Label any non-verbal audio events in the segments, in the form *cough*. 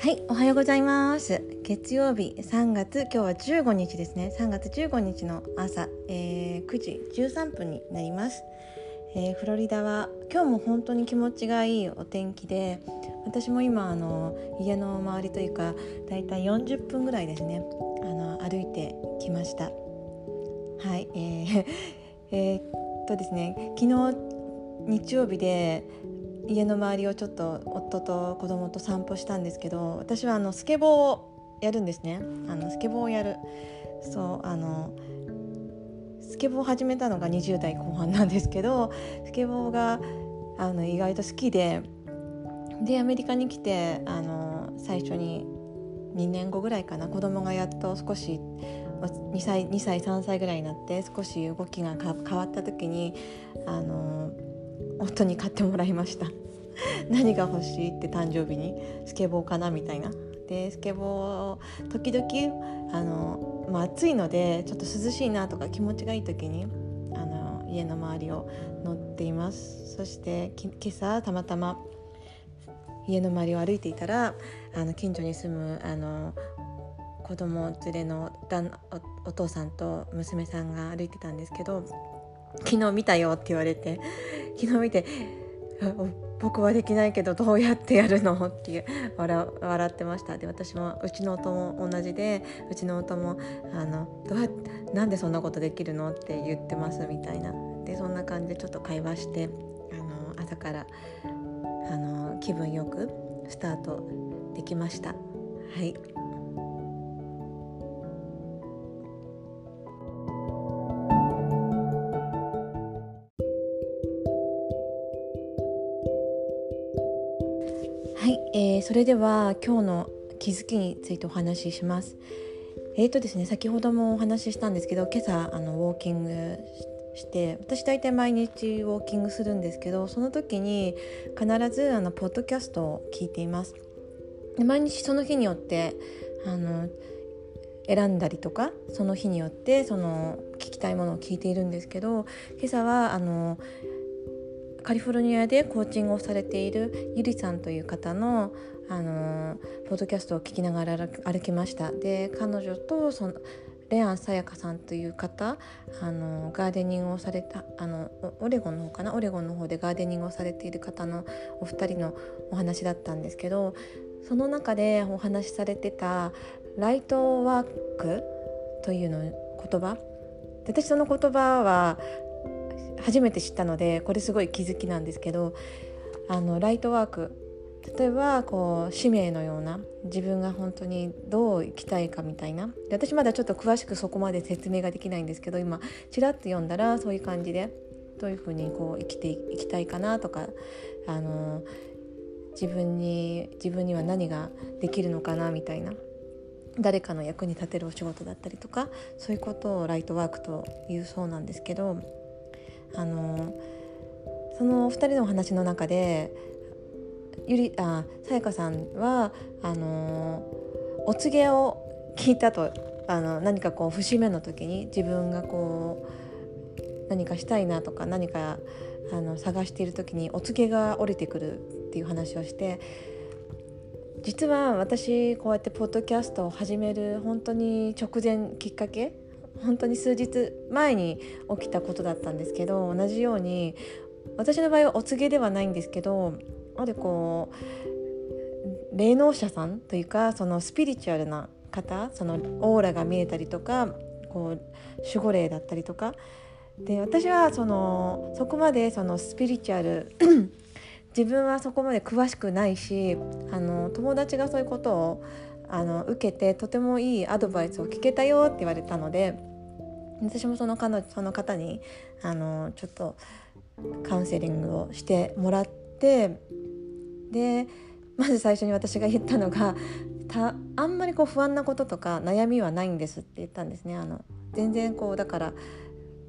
はい、おはようございます。月曜日3月、今日は15日ですね。3月15日の朝、えー9時13分になります。えーフロリダは今日も本当に気持ちがいいお天気で、私も今あの家の周りというか、だいたい40分ぐらいですね。あの歩いてきました。はい、えー *laughs* えーっとですね、昨日日曜日で家の周りをちょっと夫と子供と散歩したんですけど私はあのスケボーをやるんですね。あのスケボーをやる。そうあのスケボーを始めたのが20代後半なんですけどスケボーがあの意外と好きででアメリカに来てあの最初に2年後ぐらいかな子供がやっと少し2歳 ,2 歳3歳ぐらいになって少し動きが変わった時にあの夫に買ってもらいました。*laughs* 何が欲しいって誕生日に？スケボーかなみたいな。でスケボー時々あの、まあ、暑いのでちょっと涼しいなとか気持ちがいい時にあの家の周りを乗っています。そして今朝たまたま家の周りを歩いていたらあの近所に住むあの子供連れのお父さんと娘さんが歩いてたんですけど昨日見たよって言われて昨日見て僕はできないけどどうやってやるのって笑笑ってました。で私もうちの夫も同じでうちの夫もあのどうやってなんでそんなことできるのって言ってますみたいな。でそんな感じでちょっと会話してあの朝からあの気分よくスタートできました。はい。それでは今日の気づきについてお話しします。えーとですね、先ほどもお話ししたんですけど今朝あのウォーキングして私大体毎日ウォーキングするんですけどその時に必ずあのポッドキャストを聞いています。で毎日その日によってあの選んだりとかその日によってその聞きたいものを聞いているんですけど今朝はあのカリフォルニアでコーチングをされているゆりさんという方のあのポッドキャストを聞きながら歩きました。で彼女とそのレアンさやかさんという方あのガーデニングをされたあのオレゴンの方かな？オレゴンの方でガーデニングをされている方のお二人のお話だったんですけどその中でお話しされてたライトワークというの言葉？私その言葉は初めて知ったのでこれすごい気づきなんですけどあのライトワーク例えばこう使命のような自分が本当にどう生きたいかみたいな。で私まだちょっと詳しくそこまで説明ができないんですけど今ちらっと読んだらそういう感じでどういうふうにこう生きていきたいかなとかあの自分に自分には何ができるのかなみたいな。誰かの役に立てるお仕事だったりとかそういうことをライトワークというそうなんですけどあのそのお二人のお話の中でゆりあさやかさんはあのお告げを聞いたとあの何かこう節目の時に自分がこう何かしたいなとか何かあの探している時にお告げが降りてくるっていう話をして実は私こうやってポッドキャストを始める本当に直前きっかけ本当に数日前に起きたことだったんですけど同じように私の場合はお告げではないんですけどあるこう霊能者さんというかそのスピリチュアルな方そのオーラが見えたりとかこう守護霊だったりとか。で私はそのそこまでそのスピリチュアル *clears throat* 自分はそこまで詳しくないしあの友達がそういうことをあの受けてとてもいいアドバイスを聞けたよって言われたので私もその彼女その方にあのちょっとカウンセリングをしてもらってでまず最初に私が言ったのがたあんまりこう不安なこととか悩みはないんですって言ったんですね。あの全然こうだから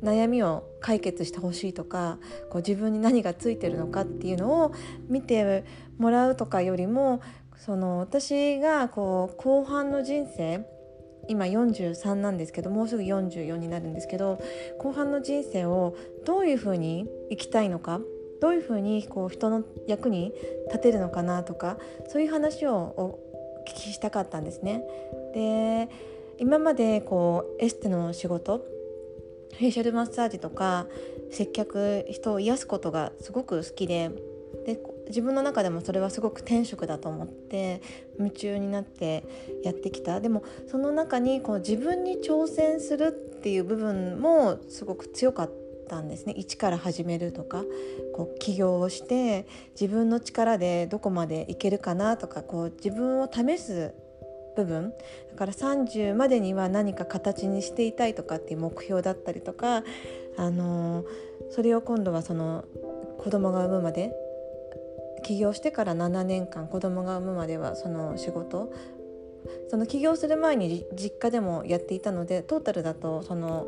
悩みを解決してほしいとかこう自分に何がついてるのかっていうのを見てもらうとかよりもその私がこう後半の人生今43なんですけどもうすぐ44になるんですけど後半の人生をどういうふうに生きたいのかどういうふうにこう人の役に立てるのかなとかそういう話をお聞きしたかったんですね。で今までこうエステの仕事フェイシャルマッサージとか接客人を癒すことがすごく好きでで自分の中でもそれはすごく天職だと思って夢中になってやってきたでもその中にこう自分に挑戦するっていう部分もすごく強かったたんですね。一から始めるとかこう起業をして自分の力でどこまでいけるかなとかこう自分を試す部分。だから30までには何か形にしていたいとかっていう目標だったりとか、あのそれを今度はその子供が産むまで起業してから7年間子供が産むまではその仕事。その起業する前に実家でもやっていたのでトータルだとその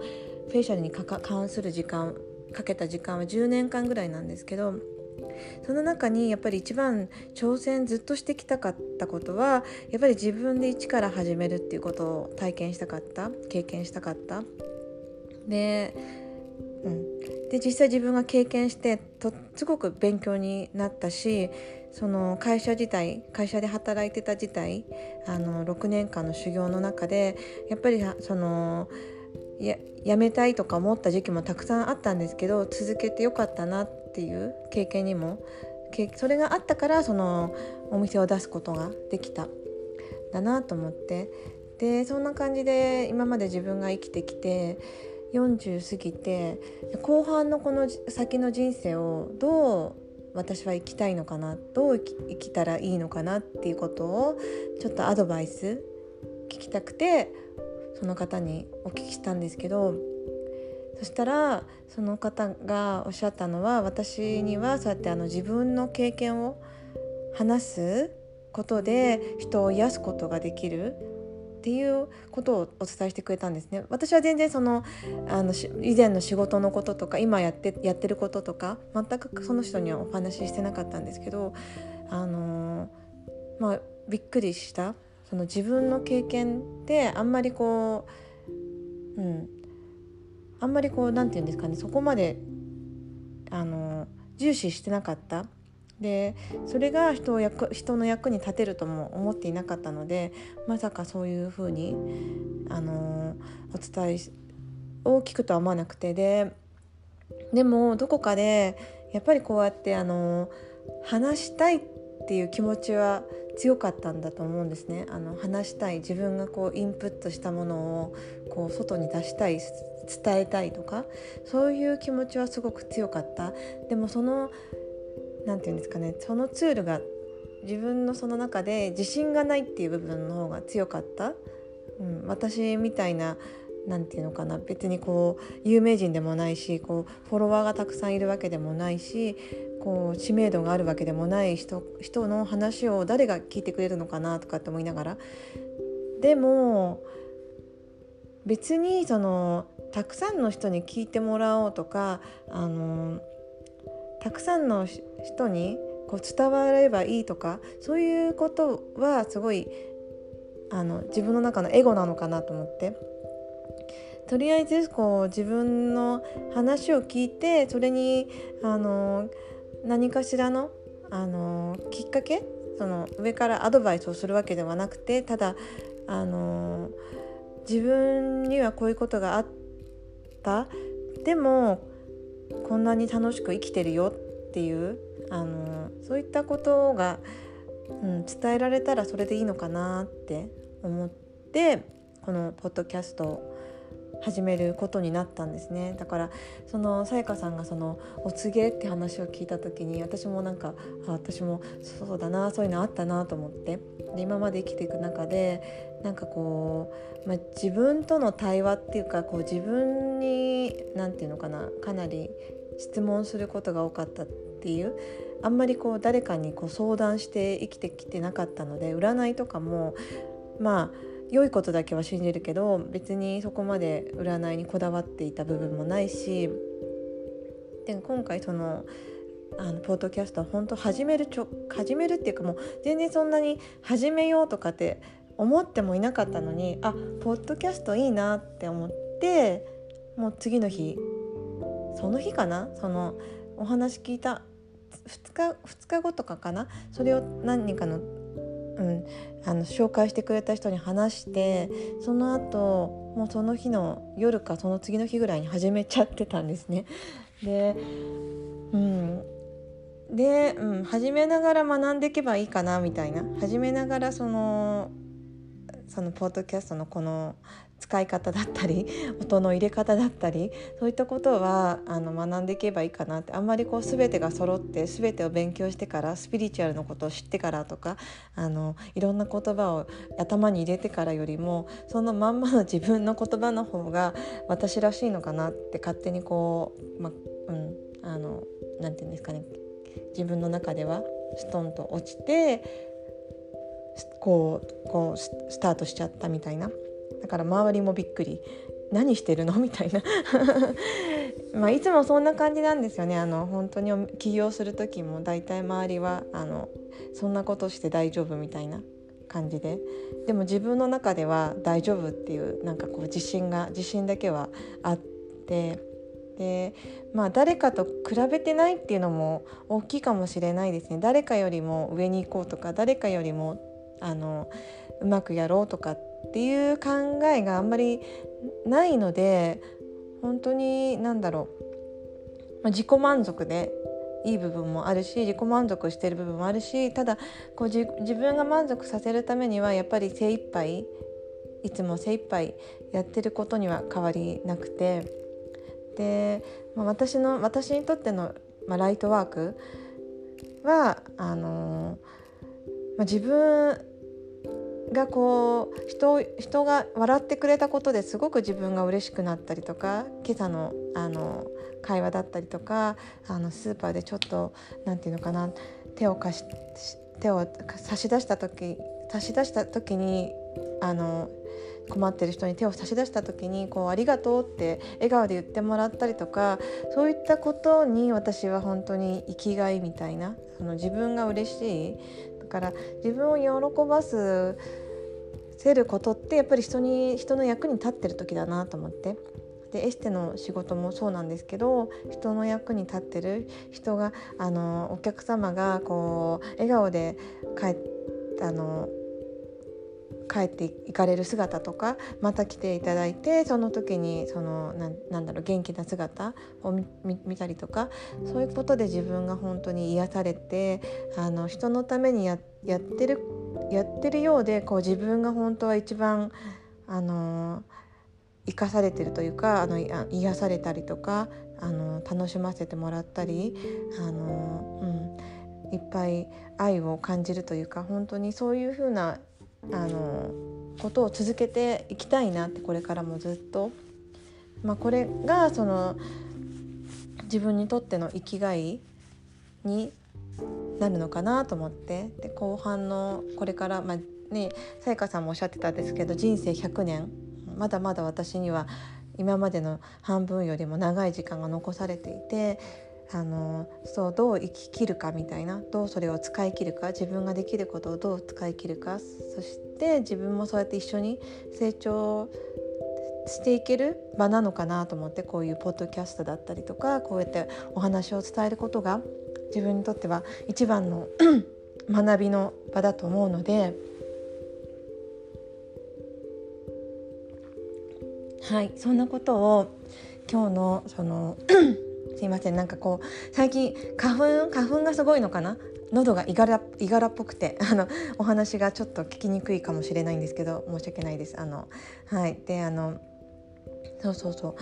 フェイシャルに関する時間かけた時間は10年間ぐらいなんですけどその中にやっぱり一番挑戦ずっとしてきたかったことはやっぱり自分で一から始めるっていうことを体験したかった経験したかった。で,、うん、で実際自分が経験してとすごく勉強になったしその会社自体会社で働いてた自体あの6年間の修行の中でやっぱりそのややめたいとか思った時期もたくさんあったんですけど続けてよかったなっていう経験にもそれがあったからそのお店を出すことができた。だなと思って。でそんな感じで今まで自分が生きてきて40過ぎて後半のこの先の人生をどう私は生きたいのかなどう生きたらいいのかなっていうことをちょっとアドバイス聞きたくてその方にお聞きしたんですけどそしたらその方がおっしゃったのは私にはそうやってあの自分の経験を話すことで人を癒すことができるっていうことをお伝えしてくれたんですね。私は全然そのあの以前の仕事のこととか今やってやってることとか全くその人にはお話ししてなかったんですけどあのまあびっくりしたその自分の経験であんまりこううん。あんまりこう何て言うんですかね。そこまであの重視してなかった。でそれが人を役人の役に立てるとも思っていなかったのでまさかそういうふうにあのお伝えを聞くとは思わなくて。ででもどこかでやっぱりこうやってあの話したいっていう気持ちは強かったんだと思うんですね。あの話したい自分がこうインプットしたものをこう外に出したい伝えたいとかそういう気持ちはすごく強かった。でもその何て言うんですかねそのツールが自分のその中で自信がないっていう部分の方が強かった、うん、私みたいな何て言うのかな別にこう有名人でもないしこうフォロワーがたくさんいるわけでもないしこう知名度があるわけでもない人人の話を誰が聞いてくれるのかなとかって思いながら。でも別にそのたくさんの人に聞いてもらおうとかあのたくさんの人にこう伝わればいいとかそういうことはすごいあの自分の中のエゴなのかなと思って。とりあえずこう自分の話を聞いてそれにあの何かしらのあのきっかけその上からアドバイスをするわけではなくてただあの自分にはこういうことがあった。でもこんなに楽しく生きてるよっていうあのそういったことが、うん、伝えられたらそれでいいのかなって思ってこのポッドキャストを始めることになったんですね。だからそのさやかさんがそのお告げって話を聞いた時に私もなんかあ私もそうだなそういうのあったなと思って。で今まで生きていく中でなんかこう、まあ、自分との対話っていうかこう自分に何て言うのかなかなり質問することが多かったっていうあんまりこう誰かにこう相談して生きてきてなかったので占いとかもまあ良いことだけは信じるけど別にそこまで占いにこだわっていた部分もないしで今回そのあのポッドキャストは本当始めるちょ始めるっていうかもう全然そんなに始めようとかって思ってもいなかったのにあポッドキャストいいなって思ってもう次の日その日かな？そのお話聞いた2日 ,2 日後とかかな？それを何人かのうん、あの紹介してくれた人に話してその後もうその日の夜かその次の日ぐらいに始めちゃってたんですね。*laughs* で,、うん、で、うん、始めながら学んでいけばいいかなみたいな。始めながらそのそのポッドキャストのこの使い方だったり *laughs* 音の入れ方だったりそういったことはあの学んでいけばいいかなって。あんまりこう全てが揃って全てを勉強してからスピリチュアルのことを知ってからとかあのいろんな言葉を頭に入れてからよりもそのまんまの自分の言葉の方が私らしいのかなって勝手にこう、まうん、あのなて言うんですかね。自分の中ではストンと落ちてこうこうスタートしちゃったみたいな。だから周りもびっくり。何してるの？みたいな。*laughs* まあいつもそんな感じなんですよね。あの本当に起業する時も大体周りはあのそんなことして大丈夫みたいな感じで。でも自分の中では大丈夫っていうなんかこう自信が自信だけはあって。でまあ誰かと比べてないっていうのも大きいかもしれないですね。誰かよりも上に行こうとか誰かよりもあのうまくやろうとかってっていう考えがあんまりないので本当に何だろう、ま、自己満足でいい部分もあるし自己満足してる部分もあるしただこう自分が満足させるためにはやっぱり精一杯いつも精一杯やってることには変わりなくて。で、まあ、私の私にとっての、まあ、ライトワークはあのまあ、自分がこう人人が笑ってくれたことですごく自分が嬉しくなったりとか今朝のあの会話だったりとかあのスーパーでちょっと何て言うのかな手を貸し手を差し出した時差し出した時にあの困ってる人に手を差し出した時にこう「ありがとう」って笑顔で言ってもらったりとかそういったことに私は本当に生きがいみたいなその自分が嬉しい。だから自分を喜ばすせることってやっぱり人に人の役に立ってる時だなと思って。でエステの仕事もそうなんですけど人の役に立ってる人があのお客様がこう笑顔で帰あの帰っていかれる姿とかまた来ていただいてその時にそのなんだろう元気な姿を見たりとかそういうことで自分が本当に癒されてあの人のためにややってるやってるようでこう自分が本当は一番あの生かされてるというかあの癒されたりとかあの楽しませてもらったりあの、うん、いっぱい愛を感じるというか本当にそういうふうなあのことを続けていきたいなってこれからもずっと、まあ、これがその自分にとっての生きがいになるのかなと思って。で後半のこれから、まね、さやかさんもおっしゃってたんですけど人生100年。まだまだ私には今までの半分よりも長い時間が残されていてあのそうどう生ききるかみたいなどうそれを使い切るか自分ができることをどう使い切るかそして自分もそうやって一緒に成長していける場なのかなと思ってこういうポッドキャストだったりとかこうやってお話を伝えることが自分にとっては一番の *clears throat* 学びの場だと思うのではいそんなことを今日のその *clears throat* すいませんなんかこう最近花粉花粉がすごいのかな？喉がいがらいがらっぽくて *laughs* あのお話がちょっと聞きにくいかもしれないんですけど申し訳ないです。あのはいであのそうそうそう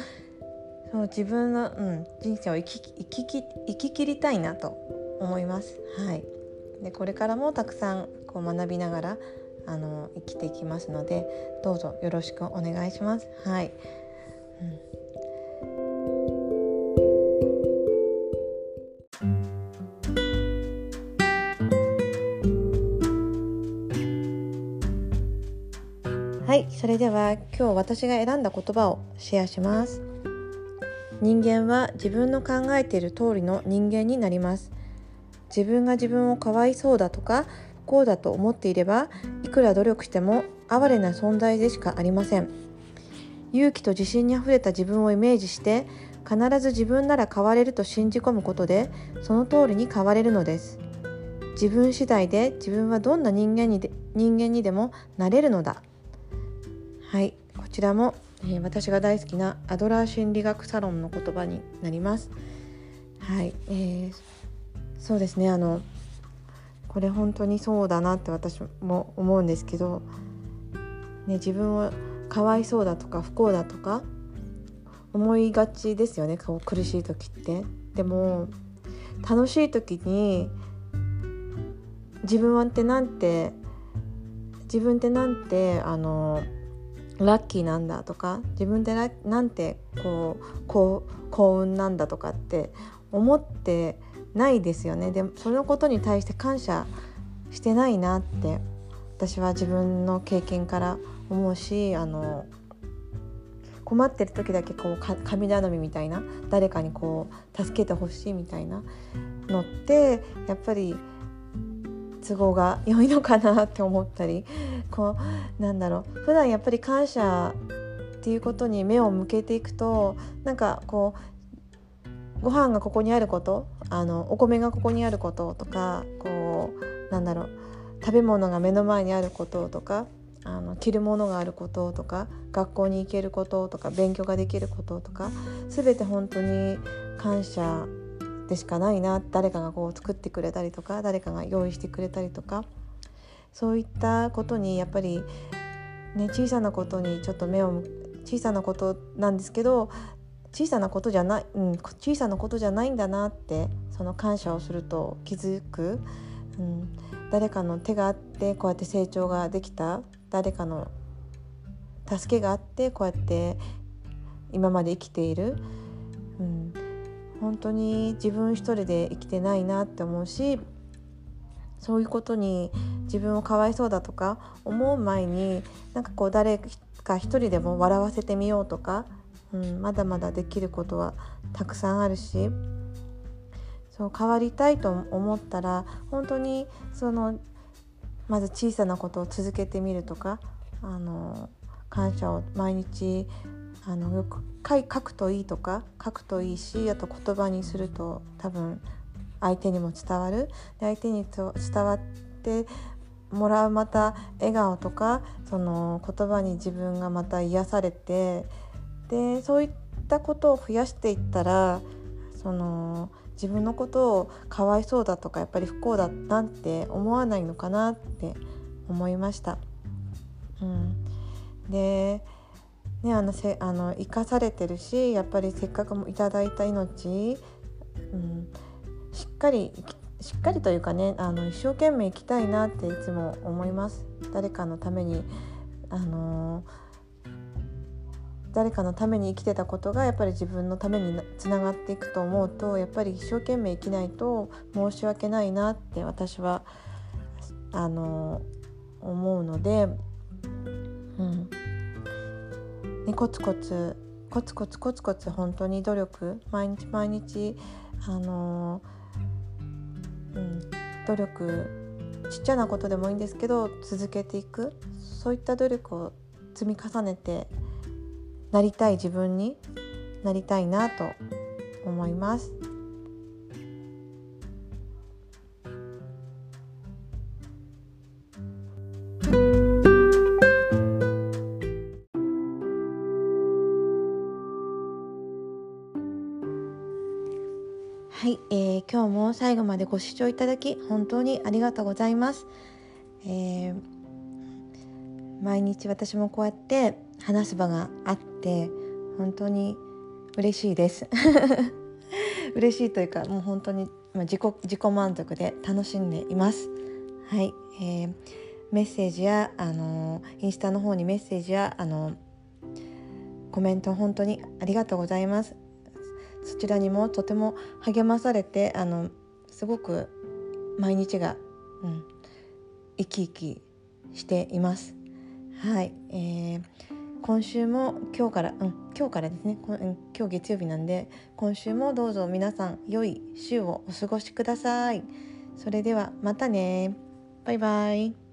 そう自分の、うん、人生を生き生きき生き切りたいなと思います。はい、でこれからもたくさんこう学びながらあの生きていきますのでどうぞよろしくお願いします。はい、うん。はい。それでは今日私が選んだ言葉をシェアします。人間は自分の考えている通りの人間になります。自分が自分をかわいそうだとか不幸だと思っていればいくら努力しても哀れな存在でしかありません。勇気と自信にあふれた自分をイメージして必ず自分なら変われると信じ込むことでその通りに変われるのです。自分次第で自分はどんな人間にで人間にでもなれるのだ。はいこちらも、え、私が大好きなアドラー心理学サロンの言葉になります。はい、えー、そうですね。あのこれ本当にそうだなって私も思うんですけど、ね、自分をかわいそうだとか不幸だとか思いがちですよね。こう苦しい時って。でも楽しい時に自分はってなんて自分ってなんてあのラッキーなんだとか自分でなんてこう幸運なんだとかって思ってないですよね。でもそのことに対して感謝してないなって私は自分の経験から思うしあの困ってる時だけこう神頼みみたいな誰かにこう助けてほしいみたいなのってやっぱり都合が良いのかなって思ったり *laughs* こうなんだろう。普段やっぱり感謝っていうことに目を向けていくとなんかこうご飯がここにあることあのお米がここにあることとかこうなんだろう。食べ物が目の前にあることとかあの着るものがあることとか学校に行けることとか勉強ができることとか全て本当に感謝でしかないな誰かがこう作ってくれたりとか誰かが用意してくれたりとかそういったことにやっぱり、ね、小さなことにちょっと目を小さなことなんですけど小さなことじゃない、うん、小さなことじゃないんだなってその感謝をすると気づく、うん、誰かの手があってこうやって成長ができた。誰かの助けがあってこうやって今まで生きている、うん、本当に自分一人で生きてないなって思うしそういうことに自分をかわいそうだとか思う前になんかこう誰か一人でも笑わせてみようとか、うん、まだまだできることはたくさんあるしそう変わりたいと思ったら本当にそのまず小さなことを続けてみるとかあの感謝を毎日あのよく書くといいとか書くといいしあと言葉にすると多分相手にも伝わるで相手に伝わってもらうまた笑顔とかその言葉に自分がまた癒されてでそういったことを増やしていったらその自分のことをかわいそうだとかやっぱり不幸だなんて思わないのかなって思いました。うん、でねあのせあの生かされてるしやっぱりせっかくいただいた命、うん、しっかりしっかりというかねあの一生懸命生きたいなっていつも思います。誰かのためにあの誰かのために生きてたことがやっぱり自分のためにつながっていくと思うとやっぱり一生懸命生きないと申し訳ないなって私はあの思うので、ね、コツコツコツコツコツコツ本当に努力毎日毎日あの、うん、努力ちっちゃなことでもいいんですけど続けていくそういった努力を積み重ねてなりたい自分になりたいなと思います。最後までご視聴いただき本当にありがとうございます。えー、毎日私もこうやって話す場があって本当に嬉しいです。*laughs* 嬉しいというかもう本当に自己自己満足で楽しんでいます。はい、えー、メッセージやあのインスタの方にメッセージやあのコメント本当にありがとうございます。そちらにもとても励まされてあのすごく毎日が、うん、生き生きしています。はい、えー今週も今日から、うん、今日からですね、うん、今日月曜日なんで今週もどうぞ皆さん良い週をお過ごしください。それではまたね。バイバイ。